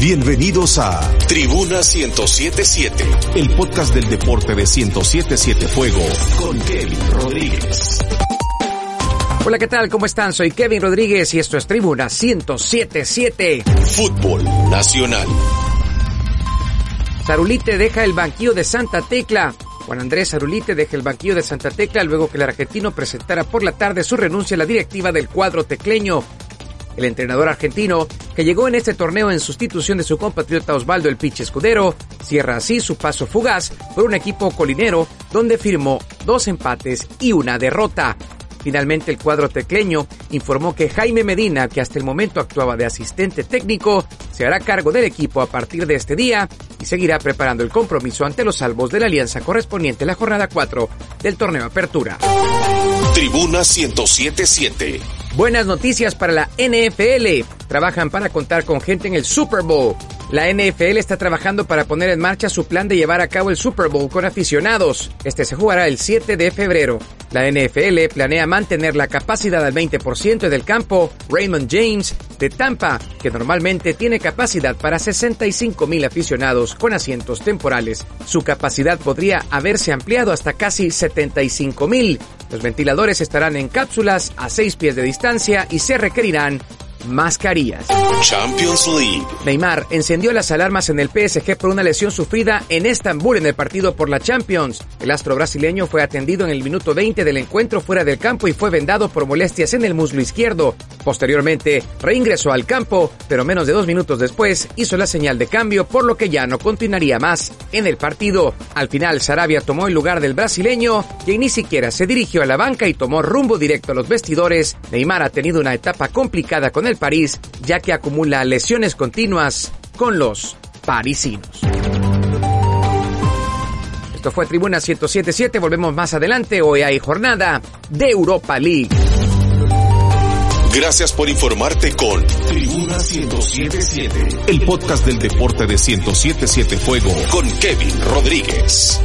Bienvenidos a Tribuna 1077, el podcast del deporte de 1077 Fuego con Kevin Rodríguez. Hola, ¿qué tal? ¿Cómo están? Soy Kevin Rodríguez y esto es Tribuna 1077. Fútbol Nacional. Zarulite deja el banquillo de Santa Tecla. Juan Andrés Zarulite deja el banquillo de Santa Tecla luego que el argentino presentara por la tarde su renuncia a la directiva del cuadro tecleño. El entrenador argentino, que llegó en este torneo en sustitución de su compatriota Osvaldo El Piche Escudero, cierra así su paso fugaz por un equipo colinero donde firmó dos empates y una derrota. Finalmente el cuadro tecleño informó que Jaime Medina, que hasta el momento actuaba de asistente técnico, se hará cargo del equipo a partir de este día y seguirá preparando el compromiso ante los salvos de la alianza correspondiente a la jornada 4 del torneo Apertura. Tribuna 1077. Buenas noticias para la NFL. Trabajan para contar con gente en el Super Bowl. La NFL está trabajando para poner en marcha su plan de llevar a cabo el Super Bowl con aficionados. Este se jugará el 7 de febrero. La NFL planea mantener la capacidad al 20% del campo Raymond James de Tampa, que normalmente tiene capacidad para 65 mil aficionados con asientos temporales. Su capacidad podría haberse ampliado hasta casi 75 mil. Los ventiladores estarán en cápsulas a 6 pies de distancia y se requerirán mascarillas. Champions League. Neymar encendió las alarmas en el PSG por una lesión sufrida en Estambul en el partido por la Champions. El astro brasileño fue atendido en el minuto 20 del encuentro fuera del campo y fue vendado por molestias en el muslo izquierdo. Posteriormente, reingresó al campo, pero menos de dos minutos después hizo la señal de cambio, por lo que ya no continuaría más en el partido. Al final, Sarabia tomó el lugar del brasileño, quien ni siquiera se dirigió a la banca y tomó rumbo directo a los vestidores. Neymar ha tenido una etapa complicada con el París, ya que acumula lesiones continuas con los parisinos. Esto fue Tribuna 1077, volvemos más adelante, hoy hay jornada de Europa League. Gracias por informarte con Tribuna 1077, el podcast del deporte de 1077 Fuego con Kevin Rodríguez.